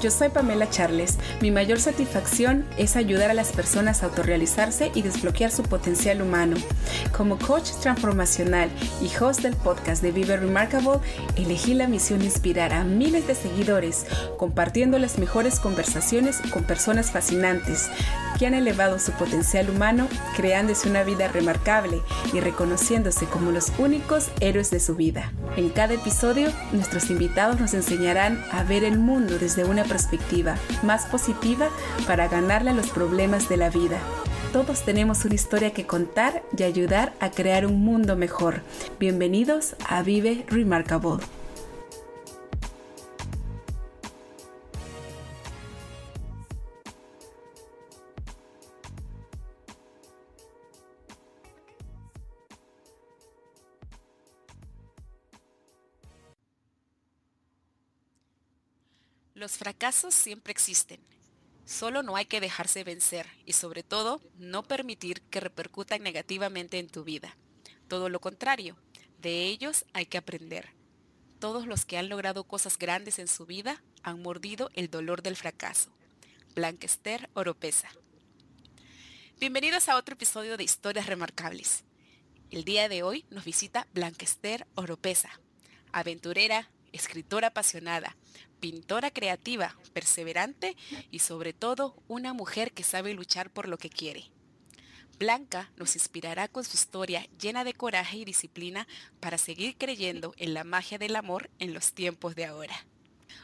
Yo soy Pamela Charles. Mi mayor satisfacción es ayudar a las personas a autorrealizarse y desbloquear su potencial humano. Como coach transformacional y host del podcast de Vive Remarkable, elegí la misión de inspirar a miles de seguidores compartiendo las mejores conversaciones con personas fascinantes que han elevado su potencial humano, creándose una vida remarcable y reconociéndose como los únicos héroes de su vida. En cada episodio, nuestros invitados nos enseñarán a ver el mundo desde una perspectiva más positiva para ganarle a los problemas de la vida. Todos tenemos una historia que contar y ayudar a crear un mundo mejor. Bienvenidos a Vive Remarkable. Los fracasos siempre existen. Solo no hay que dejarse vencer y sobre todo no permitir que repercutan negativamente en tu vida. Todo lo contrario, de ellos hay que aprender. Todos los que han logrado cosas grandes en su vida han mordido el dolor del fracaso. Blanquester Oropesa. Bienvenidos a otro episodio de Historias Remarcables. El día de hoy nos visita Blanquester Oropesa, aventurera, escritora apasionada, pintora creativa, perseverante y sobre todo una mujer que sabe luchar por lo que quiere. Blanca nos inspirará con su historia llena de coraje y disciplina para seguir creyendo en la magia del amor en los tiempos de ahora.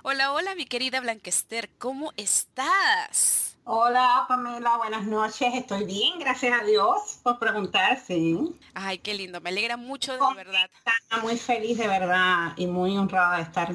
Hola, hola mi querida Blanquester, ¿cómo estás? Hola Pamela, buenas noches, estoy bien, gracias a Dios por preguntar, sí. Ay, qué lindo, me alegra mucho de verdad. Muy feliz de verdad y muy honrada de estar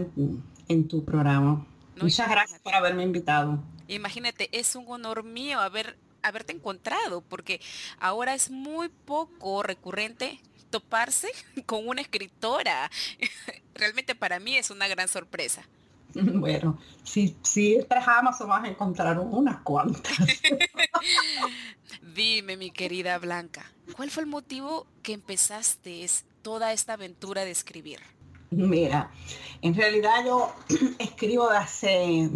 en tu programa. Muchas gracias por haberme invitado. Imagínate, es un honor mío haber, haberte encontrado, porque ahora es muy poco recurrente toparse con una escritora. Realmente para mí es una gran sorpresa. Bueno, si, si trabajamos vamos a encontrar unas cuantas. Dime, mi querida Blanca, ¿cuál fue el motivo que empezaste toda esta aventura de escribir? Mira, en realidad yo escribo de hace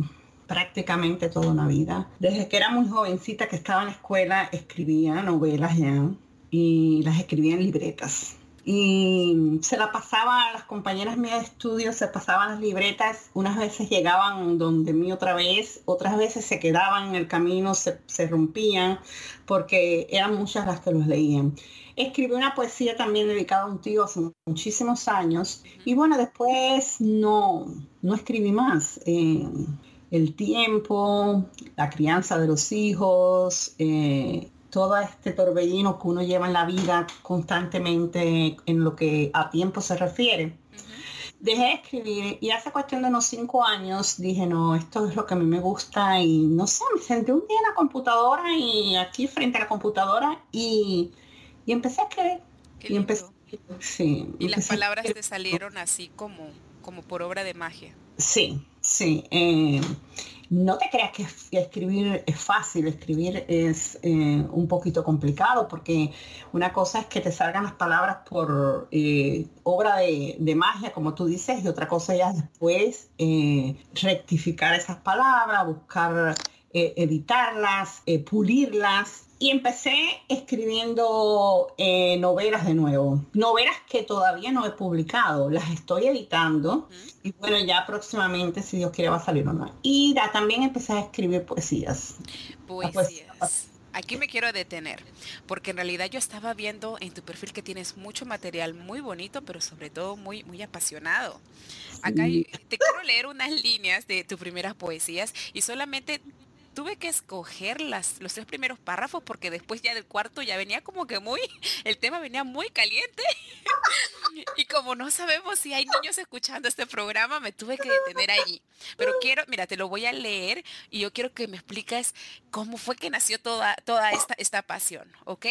prácticamente toda una vida. Desde que era muy jovencita que estaba en la escuela escribía novelas ya y las escribía en libretas. Y se la pasaba a las compañeras mías de estudio, se pasaban las libretas, unas veces llegaban donde mí otra vez, otras veces se quedaban en el camino, se, se rompían, porque eran muchas las que los leían. Escribí una poesía también dedicada a un tío hace muchísimos años y bueno, después no, no escribí más. Eh, el tiempo, la crianza de los hijos, eh, todo este torbellino que uno lleva en la vida constantemente en lo que a tiempo se refiere. Dejé de escribir y hace cuestión de unos cinco años dije, no, esto es lo que a mí me gusta y no sé, me senté un día en la computadora y aquí frente a la computadora y y empecé a escribir. y empecé, sí, y las palabras te salieron así como, como por obra de magia. Sí, sí. Eh, no te creas que escribir es fácil, escribir es eh, un poquito complicado porque una cosa es que te salgan las palabras por eh, obra de, de, magia, como tú dices, y otra cosa ya después rectificar esas palabras, buscar editarlas, pulirlas y empecé escribiendo eh, novelas de nuevo. Novelas que todavía no he publicado, las estoy editando y bueno, ya próximamente, si Dios quiere, va a salir una. Y también empecé a escribir poesías. Poesías. Aquí me quiero detener, porque en realidad yo estaba viendo en tu perfil que tienes mucho material muy bonito, pero sobre todo muy, muy apasionado. Acá te quiero leer unas líneas de tus primeras poesías y solamente tuve que escoger las, los tres primeros párrafos porque después ya del cuarto ya venía como que muy, el tema venía muy caliente. y como no sabemos si hay niños escuchando este programa, me tuve que detener allí. Pero quiero, mira, te lo voy a leer y yo quiero que me expliques cómo fue que nació toda, toda esta, esta pasión, ¿ok?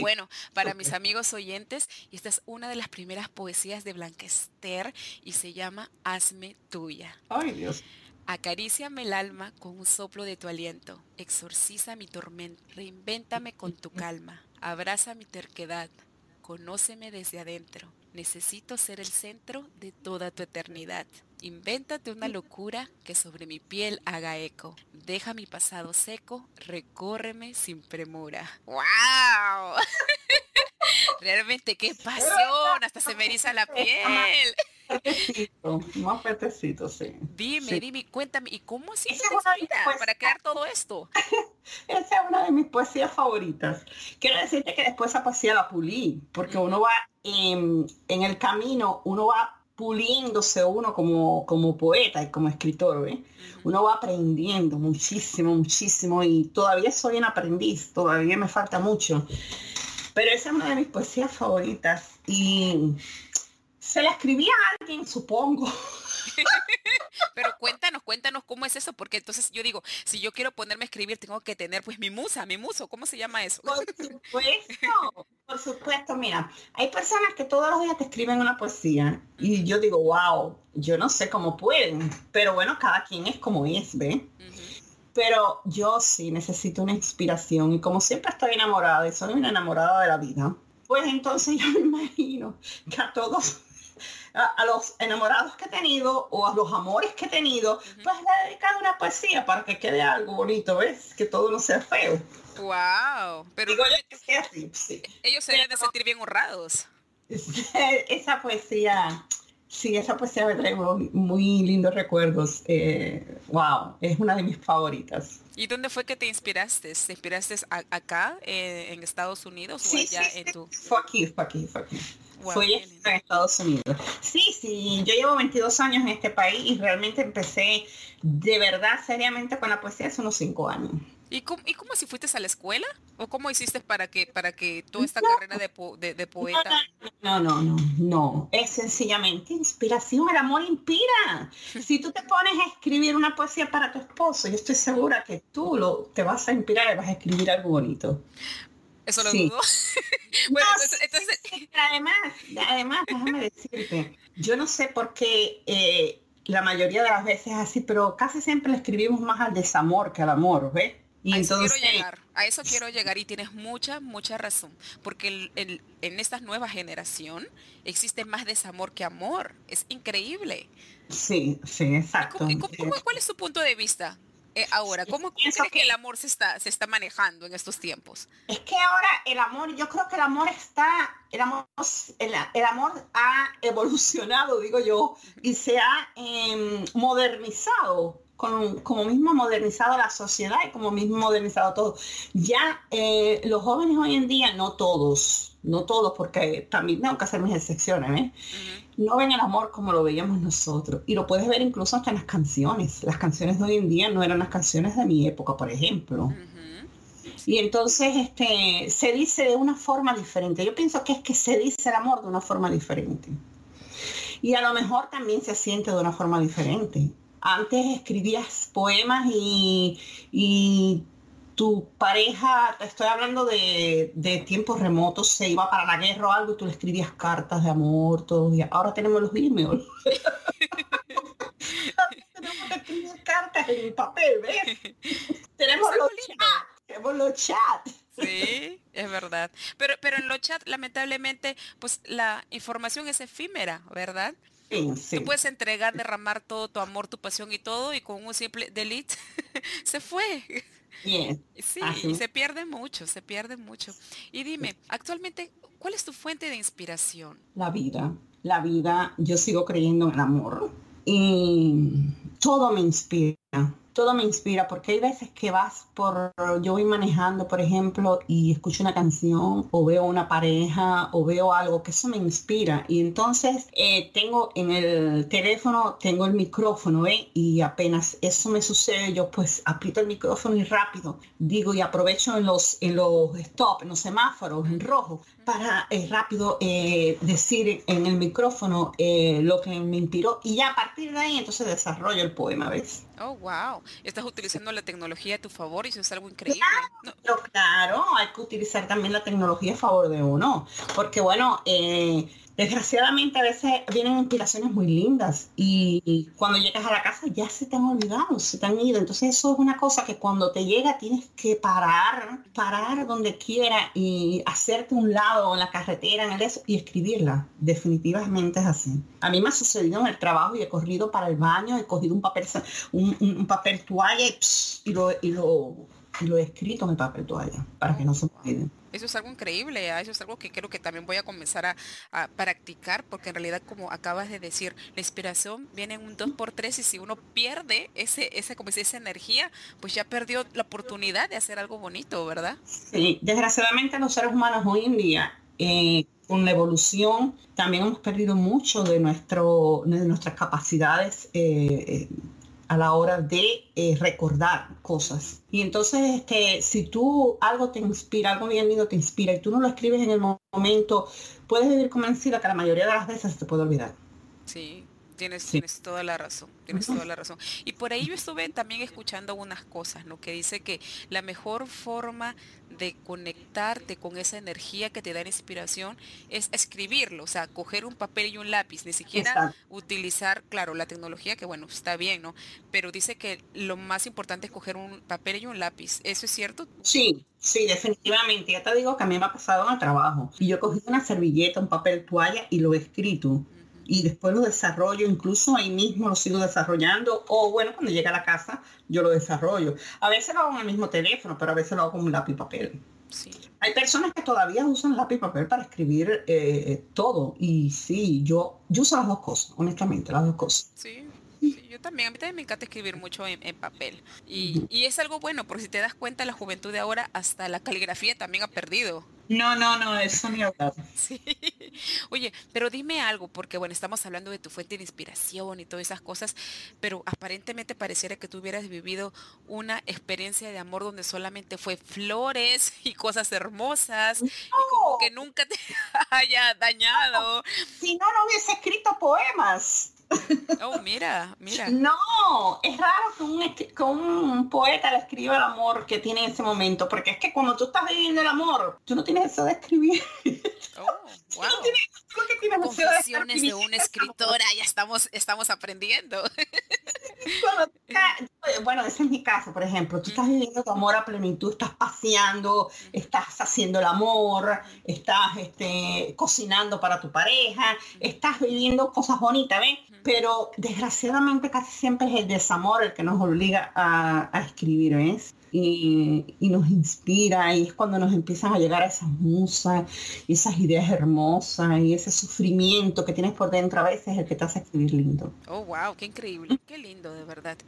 Bueno, para mis amigos oyentes, esta es una de las primeras poesías de Blanquester y se llama Hazme tuya. Ay, Dios. Acaríciame el alma con un soplo de tu aliento, exorciza mi tormento, reinvéntame con tu calma, abraza mi terquedad, conóceme desde adentro, necesito ser el centro de toda tu eternidad. Invéntate una locura que sobre mi piel haga eco. Deja mi pasado seco, recórreme sin premura. ¡Wow! Realmente qué pasión, hasta se me eriza la piel. Más petecito, sí. Dime, dime, cuéntame, ¿y cómo así para crear todo esto? Esa es una de mis poesías favoritas. Quiero decirte que después esa poesía la pulí, porque uno va en, el camino, uno va puliéndose uno como, como poeta y como escritor, Uno va aprendiendo muchísimo, muchísimo y todavía soy un aprendiz, todavía me falta mucho. Pero esa es una de mis poesías favoritas y se la escribía a alguien, supongo. Pero cuéntanos, cuéntanos cómo es eso, porque entonces yo digo, si yo quiero ponerme a escribir, tengo que tener pues mi musa, mi muso, ¿cómo se llama eso? Por supuesto, por supuesto, mira, hay personas que todos los días te escriben una poesía y yo digo, wow, yo no sé cómo pueden, pero bueno, cada quien es como es, ¿ve? Pero yo sí necesito una inspiración y como siempre estoy enamorada y soy una enamorada de la vida, pues entonces yo me imagino que a todos a, los enamorados que he tenido o a los amores que he tenido, pues le he dedicado una poesía para que quede algo bonito, ¿ves? Que todo no sea feo. Wow, pero Digo yo que sea así, sí. ellos se deben de sentir bien honrados. Esa poesía, sí, esa poesía me trae muy, lindos recuerdos. Eh, wow, es una de mis favoritas. ¿Y dónde fue que te inspiraste? ¿Te inspiraste acá eh, en Estados Unidos o allá en tu? Fue aquí, fue aquí, fue aquí. Fui en Estados Unidos. Sí, sí, yo llevo 22 años en este país y realmente empecé de verdad seriamente con la poesía hace unos 5 años. ¿Y cómo, ¿Y cómo si fuiste a la escuela? ¿O cómo hiciste para que, para que toda esta carrera de, de, poeta? No, no, no, no, Es sencillamente inspiración. El amor inspira. Si tú te pones a escribir una poesía para tu esposo, yo estoy segura que tú lo, te vas a inspirar y vas a escribir algo bonito. Eso lo dudo. bueno, entonces, Además, además, déjame decirte, yo no sé por qué eh, la mayoría de las veces es así, pero casi siempre le escribimos más al desamor que al amor, ¿ves? Y a entonces, eso quiero llegar, a eso quiero llegar y tienes mucha, mucha razón, porque en esta nueva generación existe más desamor que amor, es increíble. Sí, sí, exacto. cuál es tu punto de vista eh, ahora, ¿cómo crees que, el amor se está, se está manejando en estos tiempos? Es que ahora el amor, yo creo que el amor está, el amor, el, amor ha evolucionado, digo yo, y se ha em, modernizado. Como mismo modernizado la sociedad y como mismo modernizado todo. Ya eh, los jóvenes hoy en día, no todos, no todos, porque también tengo que hacer mis excepciones, ¿eh? no ven el amor como lo veíamos nosotros. Y lo puedes ver incluso hasta en las canciones. Las canciones de hoy en día no eran las canciones de mi época, por ejemplo. Y entonces este, se dice de una forma diferente. Yo pienso que es que se dice el amor de una forma diferente. Y a lo mejor también se siente de una forma diferente. Antes escribías poemas y, y tu pareja, te estoy hablando de, tiempos remotos, se iba para la guerra o algo y tú le escribías cartas de amor, todo. Y ahora tenemos los emails. tenemos que escribir cartas en papel, ¿ves? tenemos los chats, tenemos los chats. Sí, es verdad. Pero, pero en los chats, lamentablemente, pues la información es efímera, ¿verdad? Tú puedes entregar, derramar todo tu amor, tu pasión y todo, y con un simple delete se fue. Sí, y se pierde mucho, se pierde mucho. Y dime, actualmente, ¿cuál es tu fuente de inspiración? La vida, la vida, yo sigo creyendo en el amor y todo me inspira todo me inspira porque hay veces que vas por, yo voy manejando, por ejemplo, y escucho una canción o veo una pareja o veo algo que eso me inspira. Y entonces eh, tengo en el teléfono, tengo el micrófono, ¿eh? Y apenas eso me sucede, yo pues aprieto el micrófono y rápido digo y aprovecho en los, en los stop, en los semáforos en rojo, para eh, rápido eh, decir en el micrófono lo que me inspiró. Y ya a partir de ahí entonces desarrollo el poema, ¿ves? Oh, wow. Estás utilizando la tecnología a tu favor y eso es algo increíble. Claro, claro hay que utilizar también la tecnología a favor de uno. Porque bueno, eh, desgraciadamente a veces vienen inspiraciones muy lindas y, cuando llegas a la casa ya se te han olvidado, se te han ido. Entonces eso es una cosa que cuando te llega tienes que parar, parar donde quiera y hacerte un lado en la carretera, en el eso y escribirla. Definitivamente es así. A mí me ha sucedido en el trabajo y he corrido para el baño, he cogido un papel, un, papel toalla y, lo, y, lo, y lo he escrito en el papel toalla para que no se me. Eso es algo increíble, ¿ah? eso es algo que creo que también voy a comenzar a, practicar, porque en realidad, como acabas de decir, la inspiración viene en un 2x3 y si uno pierde ese, ese, como esa energía, pues ya perdió la oportunidad de hacer algo bonito, ¿verdad? Sí, desgraciadamente los seres humanos hoy en día, eh, con la evolución, también hemos perdido mucho de, nuestro, de nuestras capacidades. Eh, eh, a la hora de eh, recordar cosas. Y entonces, este, si tú algo te inspira, algo bien lindo te inspira y tú no lo escribes en el momento, puedes vivir convencida que la mayoría de las veces te puede olvidar. Sí, Tienes, tienes, toda la razón, tienes toda la razón. Y por ahí yo estuve también escuchando unas cosas, ¿no? Que dice que la mejor forma de conectarte con esa energía que te da inspiración es escribirlo, o sea, coger un papel y un lápiz, ni siquiera utilizar, claro, la tecnología, que bueno, está bien, ¿no? Pero dice que lo más importante es coger un papel y un lápiz. ¿Eso es cierto? Sí, sí, definitivamente. Ya te digo que a mí me ha pasado en el trabajo. Y yo cogí una servilleta, un papel toalla y lo he escrito y después lo desarrollo, incluso ahí mismo lo sigo desarrollando, o bueno, cuando llega a la casa yo lo desarrollo. A veces lo hago en el mismo teléfono, pero a veces lo hago con un lápiz y papel. Sí. Hay personas que todavía usan lápiz y papel para escribir eh, todo, y sí, yo, yo uso las dos cosas, honestamente, las dos cosas. Sí. Yo también, a mí también me encanta escribir mucho en, papel. Y, y, es algo bueno, porque si te das cuenta, la juventud de ahora, hasta la caligrafía también ha perdido. No, no, no, eso ni hablar. Sí. Oye, pero dime algo, porque bueno, estamos hablando de tu fuente de inspiración y todas esas cosas, pero aparentemente pareciera que tú hubieras vivido una experiencia de amor donde solamente fue flores y cosas hermosas y como que nunca te haya dañado. Si no, no hubiese escrito poemas. Oh, mira, mira. No, es raro que un, poeta le escriba el amor que tiene en ese momento, porque es que cuando tú estás viviendo el amor, tú no tienes eso de escribir. Oh, wow. Confesiones de una escritora, ya estamos, estamos aprendiendo. bueno, ese es mi caso, por ejemplo. Tú estás viviendo tu amor a plenitud, estás paseando, estás haciendo el amor, estás este, cocinando para tu pareja, estás viviendo cosas bonitas, ¿ven? Pero desgraciadamente casi siempre es el desamor el que nos obliga a, a escribir, ¿ves? Y, nos inspira y es cuando nos empiezan a llegar esas musas y esas ideas hermosas y ese sufrimiento que tienes por dentro a veces el que te hace escribir lindo. Oh, wow, qué increíble, qué lindo, de verdad.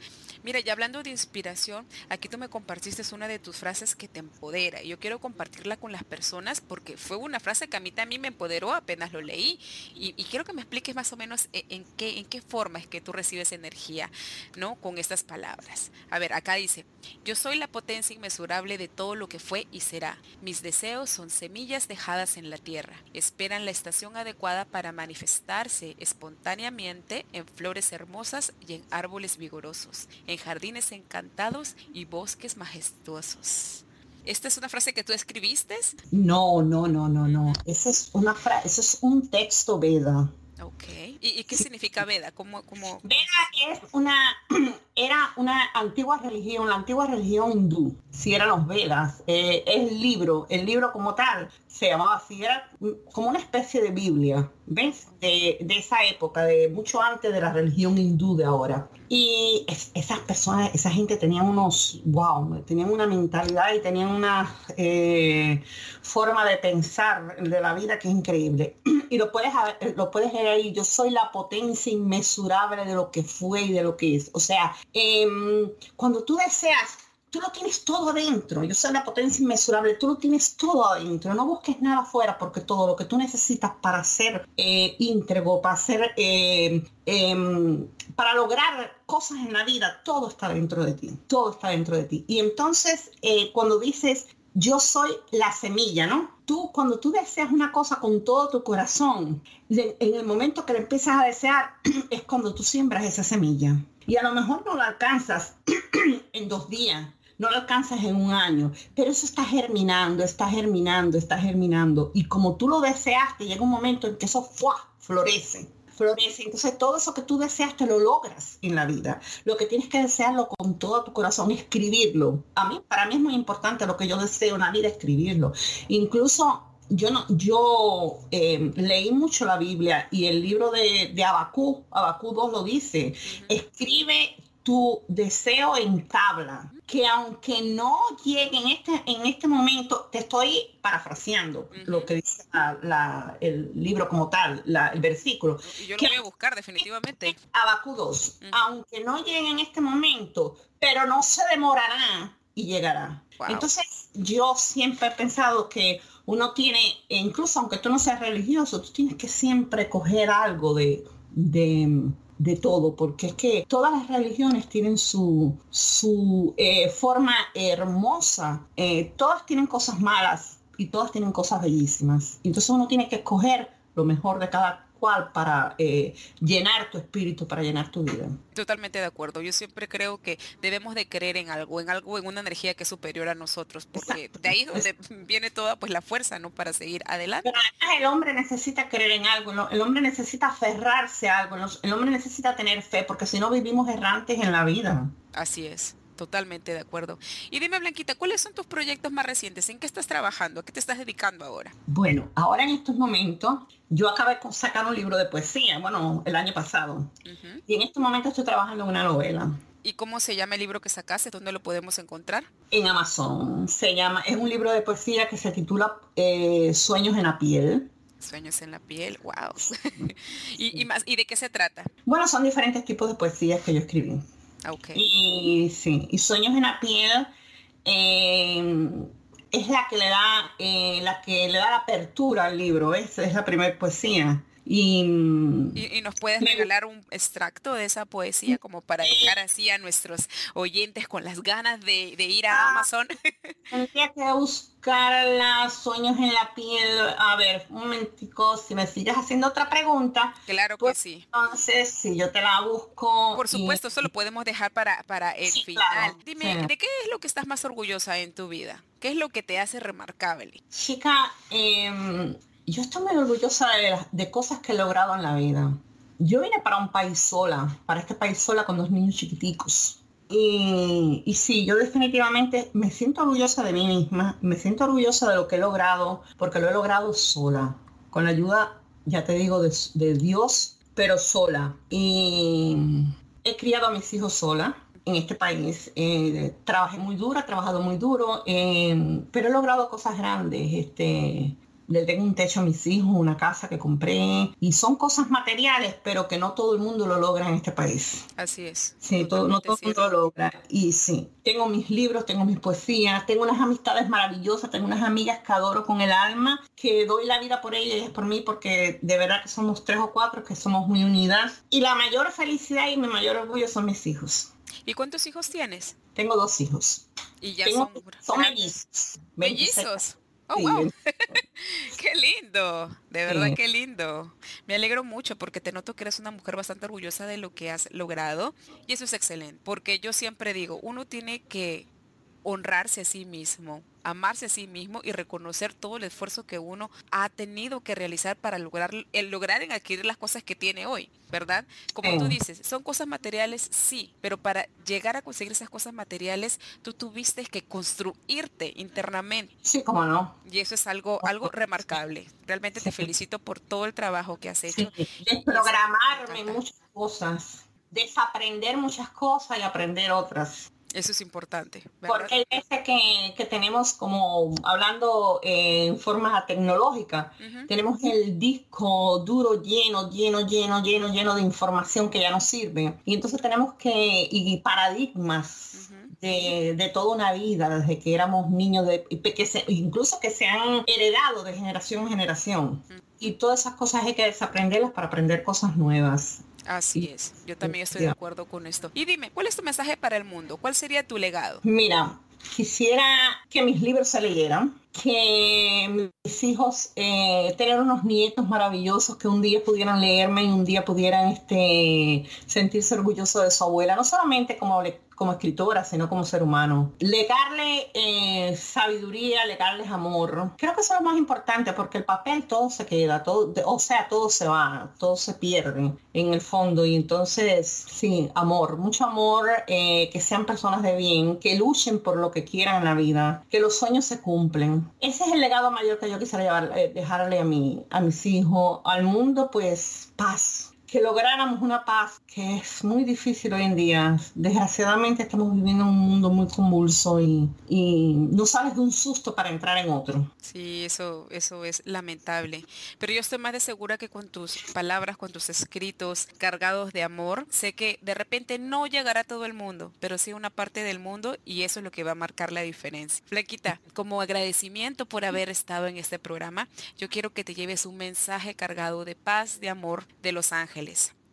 Mira, y hablando de inspiración, aquí tú me compartiste una de tus frases que te empodera y yo quiero compartirla con las personas porque fue una frase que a mí también me empoderó apenas lo leí y, quiero que me expliques más o menos e, en, qué, en qué forma es que tú recibes energía, ¿no? Con estas palabras. A ver, acá dice, yo soy la potencia inmesurable de todo lo que fue y será. Mis deseos son semillas dejadas en la tierra. Esperan la estación adecuada para manifestarse espontáneamente en flores hermosas y en árboles vigorosos, en jardines encantados y bosques majestuosos. ¿Esta es una frase que tú escribiste? No, no, no, no, no. Esa es una frase, eso es un texto Veda. Ok. ¿Y, qué significa Veda? ¿Cómo, cómo... Veda es una, era una antigua religión, la antigua religión hindú, si eran los Vedas, eh, es el libro, el libro como tal, se llamaba así, era como una especie de Biblia, ¿ves? De, esa época, de mucho antes de la religión hindú de ahora. Y esas personas, esa gente tenían unos, wow, tenían una mentalidad y tenían una eh, forma de pensar de la vida que es increíble. Y lo puedes, lo puedes leer ahí, yo soy la potencia inmesurable de lo que fue y de lo que es. O sea, em, cuando tú deseas tú lo tienes todo adentro. Yo soy la potencia inmesurable, tú lo tienes todo adentro. No busques nada afuera porque todo lo que tú necesitas para ser eh, íntegro, para ser, eh, em, para lograr cosas en la vida, todo está dentro de ti. Todo está dentro de ti. Y entonces, eh, cuando dices, yo soy la semilla, ¿no? Tú, cuando tú deseas una cosa con todo tu corazón, en el momento que la empiezas a desear, es cuando tú siembras esa semilla. Y a lo mejor no la alcanzas en dos días, no lo alcanzas en un año, pero eso está germinando, está germinando, está germinando. Y como tú lo deseaste, llega un momento en que eso florece florece. Entonces todo eso que tú deseas te lo logras en la vida. Lo que tienes que desearlo con todo tu corazón, escribirlo. A mí, para mí es muy importante lo que yo deseo en la vida, escribirlo. Incluso yo no, yo eh, leí mucho la Biblia y el libro de, de Abacú, Abacú 2 lo dice, escribe tu deseo en tabla, que aunque no llegue en este, en este momento, te estoy parafraseando lo que dice el libro como tal, el versículo. yo lo voy a buscar definitivamente. Abacú 2, aunque no llegue en este momento, pero no se demorará y llegará. Entonces, yo siempre he pensado que uno tiene, incluso aunque tú no seas religioso, tú tienes que siempre coger algo de, de, todo, porque es que todas las religiones tienen su, su eh, forma hermosa, eh, todas tienen cosas malas y todas tienen cosas bellísimas. Entonces uno tiene que escoger lo mejor de cada cual para eh, llenar tu espíritu, para llenar tu vida. Totalmente de acuerdo. Yo siempre creo que debemos de creer en algo, en algo, en una energía que es superior a nosotros, porque de ahí es donde viene toda pues la fuerza, ¿no? Para seguir adelante. el hombre necesita creer en algo, ¿no? el hombre necesita aferrarse a algo, el hombre necesita tener fe, porque si no vivimos errantes en la vida. Así es. Totalmente de acuerdo. Y dime, Blanquita, ¿cuáles son tus proyectos más recientes? ¿En qué estás trabajando? ¿A qué te estás dedicando ahora? Bueno, ahora en estos momentos, yo acabé de sacar un libro de poesía, bueno, el año pasado. Y en estos momentos estoy trabajando en una novela. ¿Y cómo se llama el libro que sacaste? ¿Dónde lo podemos encontrar? En Amazon. Se llama, es un libro de poesía que se titula eh, Sueños en la piel. Sueños en la piel, wow. ¿Y, más, ¿Y de qué se trata? Bueno, son diferentes tipos de poesías que yo escribí. Y sí, y Sueños en la piel eh, es la que le da eh, la que le da la apertura al libro, es, es la primera poesía. Y, y, nos puedes regalar un extracto de esa poesía como para dejar así a nuestros oyentes con las ganas de, ir a ah, Amazon. Tendría que buscar las sueños en la piel. A ver, un momentico, si me sigues haciendo otra pregunta. Claro que pues, sí. Entonces, si yo te la busco. Por supuesto, eso lo podemos dejar para, para el final. Dime, ¿de qué es lo que estás más orgullosa en tu vida? ¿Qué es lo que te hace remarcable? Chica, eh, yo estoy muy orgullosa de, cosas que he logrado en la vida. Yo vine para un país sola, para este país sola con dos niños chiquiticos. Y, y, sí, yo definitivamente me siento orgullosa de mí misma, me siento orgullosa de lo que he logrado, porque lo he logrado sola, con la ayuda, ya te digo, de, Dios, pero sola. Y he criado a mis hijos sola en este país. Eh, trabajé muy duro, he trabajado muy duro, eh, pero he logrado cosas grandes. Este, le tengo un techo a mis hijos, una casa que compré y son cosas materiales, pero que no todo el mundo lo logra en este país. Así es. Sí, todo, no todo el mundo lo logra. Y sí, tengo mis libros, tengo mis poesías, tengo unas amistades maravillosas, tengo unas amigas que adoro con el alma, que doy la vida por ellas y es por mí porque de verdad que somos tres o cuatro, que somos muy unidas. Y la mayor felicidad y mi mayor orgullo son mis hijos. ¿Y cuántos hijos tienes? Tengo dos hijos. Y ya son, son mellizos. Mellizos. Oh, wow. qué lindo, de verdad qué lindo. Me alegro mucho porque te noto que eres una mujer bastante orgullosa de lo que has logrado y eso es excelente, porque yo siempre digo, uno tiene que honrarse a sí mismo, amarse a sí mismo y reconocer todo el esfuerzo que uno ha tenido que realizar para lograr, el lograr en adquirir las cosas que tiene hoy, ¿verdad? Como tú dices, son cosas materiales, sí, pero para llegar a conseguir esas cosas materiales, tú tuviste que construirte internamente. Sí, cómo no. Y eso es algo, algo remarcable. Realmente te felicito por todo el trabajo que has hecho. Desprogramarme muchas cosas, desaprender muchas cosas y aprender otras. Eso es importante. Porque hay veces que, tenemos como, hablando en forma tecnológica, tenemos el disco duro lleno, lleno, lleno, lleno, lleno de información que ya no sirve. Y entonces tenemos que, y paradigmas de, toda una vida, desde que éramos niños, de, que incluso que se han heredado de generación en generación. Y todas esas cosas hay que desaprenderlas para aprender cosas nuevas. Así es, yo también estoy de acuerdo con esto. Y dime, ¿cuál es tu mensaje para el mundo? ¿Cuál sería tu legado? Mira, quisiera que mis libros se leyeran, que mis hijos eh, unos nietos maravillosos que un día pudieran leerme y un día pudieran este, sentirse orgullosos de su abuela, no solamente como como escritora, sino como ser humano. Legarle eh, sabiduría, legarles amor. Creo que eso es lo más importante porque el papel todo se queda, todo, o sea, todo se va, todo se pierde en el fondo. Y entonces, sí, amor, mucho amor, eh, que sean personas de bien, que luchen por lo que quieran en la vida, que los sueños se cumplen. Ese es el legado mayor que yo quisiera llevar, eh, dejarle a, mi, a mis hijos, al mundo, pues paz que lográramos una paz que es muy difícil hoy en día. Desgraciadamente estamos viviendo en un mundo muy convulso y, no sales de un susto para entrar en otro. Sí, eso, eso es lamentable. Pero yo estoy más de segura que con tus palabras, con tus escritos cargados de amor, sé que de repente no llegará todo el mundo, pero sí una parte del mundo y eso es lo que va a marcar la diferencia. Flequita, como agradecimiento por haber estado en este programa, yo quiero que te lleves un mensaje cargado de paz, de amor de los ángeles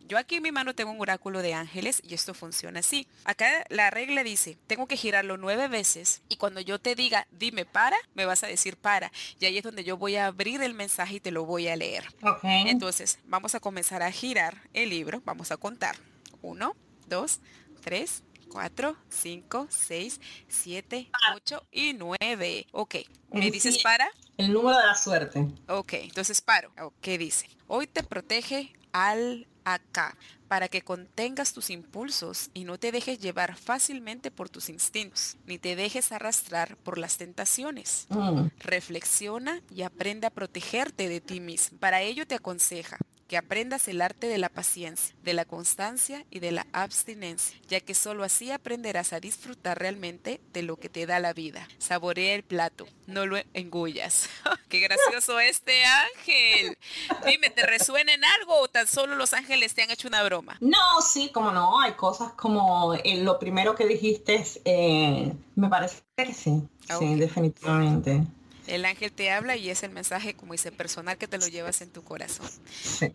yo aquí en mi mano tengo un oráculo de ángeles y esto funciona así. Acá la regla dice, tengo que girarlo nueve veces y cuando yo te diga, dime para, me vas a decir para. Y ahí es donde yo voy a abrir el mensaje y te lo voy a leer. Entonces, vamos a comenzar a girar el libro. Vamos a contar. Uno, dos, tres, cuatro, cinco, seis, siete, ocho y nueve. Ok. ¿Me dices para? El número de la suerte. Ok, entonces paro. ¿Qué dice? Hoy te protege al acá para que contengas tus impulsos y no te dejes llevar fácilmente por tus instintos, ni te dejes arrastrar por las tentaciones. Mm. Reflexiona y aprende a protegerte de ti mismo. Para ello te aconseja que aprendas el arte de la paciencia, de la constancia y de la abstinencia, ya que solo así aprenderás a disfrutar realmente de lo que te da la vida. Saborea el plato, no lo engullas. ¡Qué gracioso este ángel! Dime, ¿te resuena en algo o tan solo los ángeles te han hecho una broma? No, sí, como no, hay cosas como eh, lo primero que dijiste, eh, me parece que sí, sí, definitivamente. El ángel te habla y es el mensaje, como dice, personal que te lo llevas en tu corazón.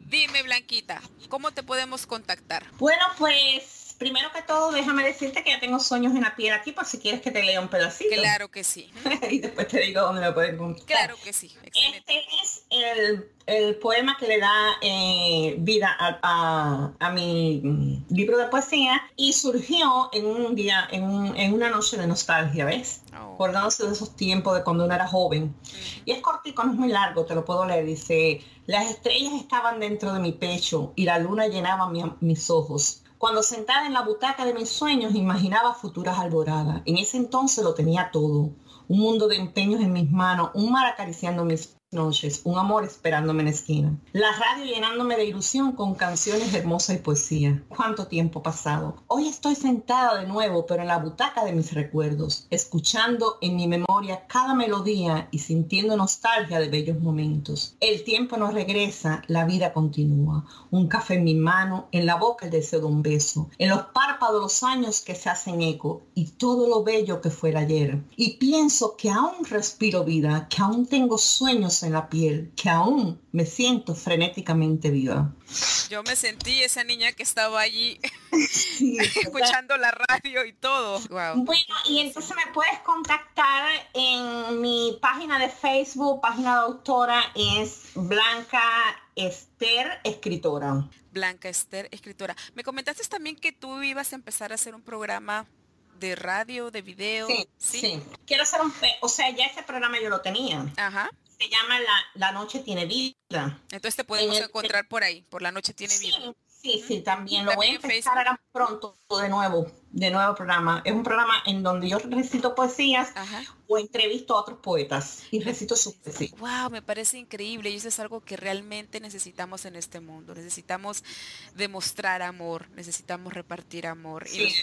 Dime, Blanquita, ¿cómo te podemos contactar? Bueno, pues primero que todo, déjame decirte que ya tengo sueños en la piel aquí por si quieres que te lea un pedacito. Claro que sí. y después te digo dónde me pueden encontrar. Claro que sí. Este el, poema que le da eh, vida a, mi libro de poesía y surgió en un día, en, una noche de nostalgia, ¿ves? Oh. Acordándose de esos tiempos de cuando uno era joven. Y es cortico, no es muy largo, te lo puedo leer. Dice, las estrellas estaban dentro de mi pecho y la luna llenaba mis ojos cuando sentada en la butaca de mis sueños imaginaba futuras alboradas. En ese entonces lo tenía todo. Un mundo de empeños en mis manos, un mar acariciando mis noches, un amor esperándome en esquina. La radio llenándome de ilusión con canciones hermosas y poesía. ¿Cuánto tiempo pasado? Hoy estoy sentada de nuevo, pero en la butaca de mis recuerdos, escuchando en mi memoria cada melodía y sintiendo nostalgia de bellos momentos. El tiempo no regresa, la vida continúa. Un café en mi mano, en la boca el deseo de un beso, en los párpados los años que se hacen eco y todo lo bello que fue ayer. Y pienso que aún respiro vida, que aún tengo sueños en la piel que aún me siento frenéticamente viva. Yo me sentí esa niña que estaba allí escuchando la radio y todo. Bueno, y entonces me puedes contactar en mi página de Facebook, página de autora, es Blanca Esther Escritora. Blanca Esther Escritora. Me comentaste también que tú ibas a empezar a hacer un programa de radio, de video. Sí, sí. Quiero hacer un, o sea, ya ese programa yo lo tenía. Ajá se llama la, la Noche Tiene Vida. Entonces te podemos encontrar por ahí, por La Noche Tiene Vida. Sí, sí, también lo voy a empezar ahora pronto de nuevo, de nuevo programa. Es un programa en donde yo recito poesías o entrevisto a otros poetas y recito sus poesías. Wow, me parece increíble y eso es algo que realmente necesitamos en este mundo. Necesitamos demostrar amor, necesitamos repartir amor. y,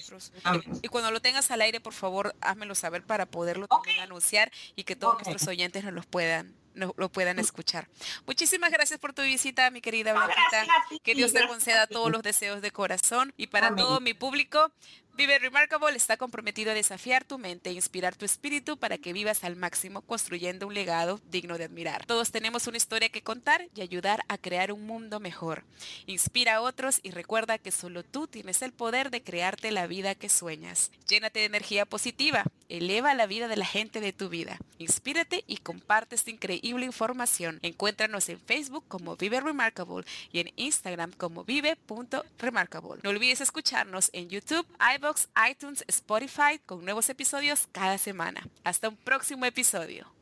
y, cuando lo tengas al aire, por favor, házmelo saber para poderlo también anunciar y que todos nuestros oyentes nos los puedan lo puedan escuchar. Muchísimas gracias por tu visita, mi querida Blanquita. Que Dios te conceda todos los deseos de corazón. Y para todo mi público, Vive Remarkable está comprometido a desafiar tu mente e inspirar tu espíritu para que vivas al máximo construyendo un legado digno de admirar. Todos tenemos una historia que contar y ayudar a crear un mundo mejor. Inspira a otros y recuerda que solo tú tienes el poder de crearte la vida que sueñas. Llénate de energía positiva, eleva la vida de la gente de tu vida. Inspírate y comparte esta increíble información. Encuéntranos en Facebook como Vive Remarkable y en Instagram como vive.remarkable. No olvides escucharnos en YouTube, iBox, iTunes, Spotify con nuevos episodios cada semana. Hasta un próximo episodio.